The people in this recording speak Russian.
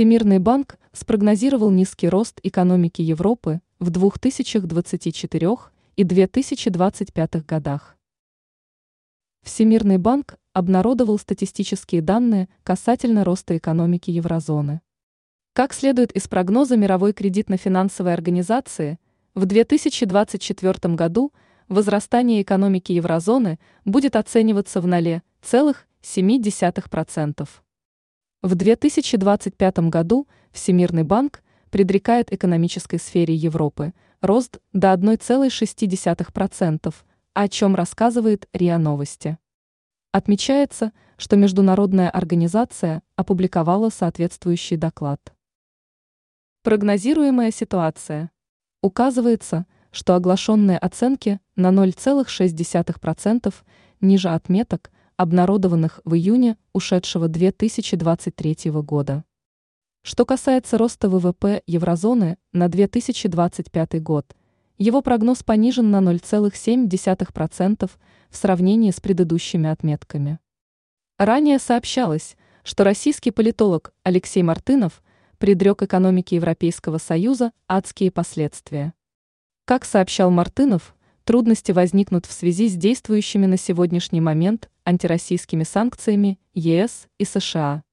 Всемирный банк спрогнозировал низкий рост экономики Европы в 2024 и 2025 годах. Всемирный банк обнародовал статистические данные касательно роста экономики еврозоны. Как следует из прогноза мировой кредитно-финансовой организации, в 2024 году возрастание экономики еврозоны будет оцениваться в 0,7%. В 2025 году Всемирный банк предрекает экономической сфере Европы рост до 1,6%, о чем рассказывает РИА Новости. Отмечается, что международная организация опубликовала соответствующий доклад. Прогнозируемая ситуация. Указывается, что оглашенные оценки на 0,6% ниже отметок – обнародованных в июне ушедшего 2023 года. Что касается роста ВВП еврозоны на 2025 год, его прогноз понижен на 0,7% в сравнении с предыдущими отметками. Ранее сообщалось, что российский политолог Алексей Мартынов предрек экономике Европейского Союза адские последствия. Как сообщал Мартынов, трудности возникнут в связи с действующими на сегодняшний момент антироссийскими санкциями ЕС и США.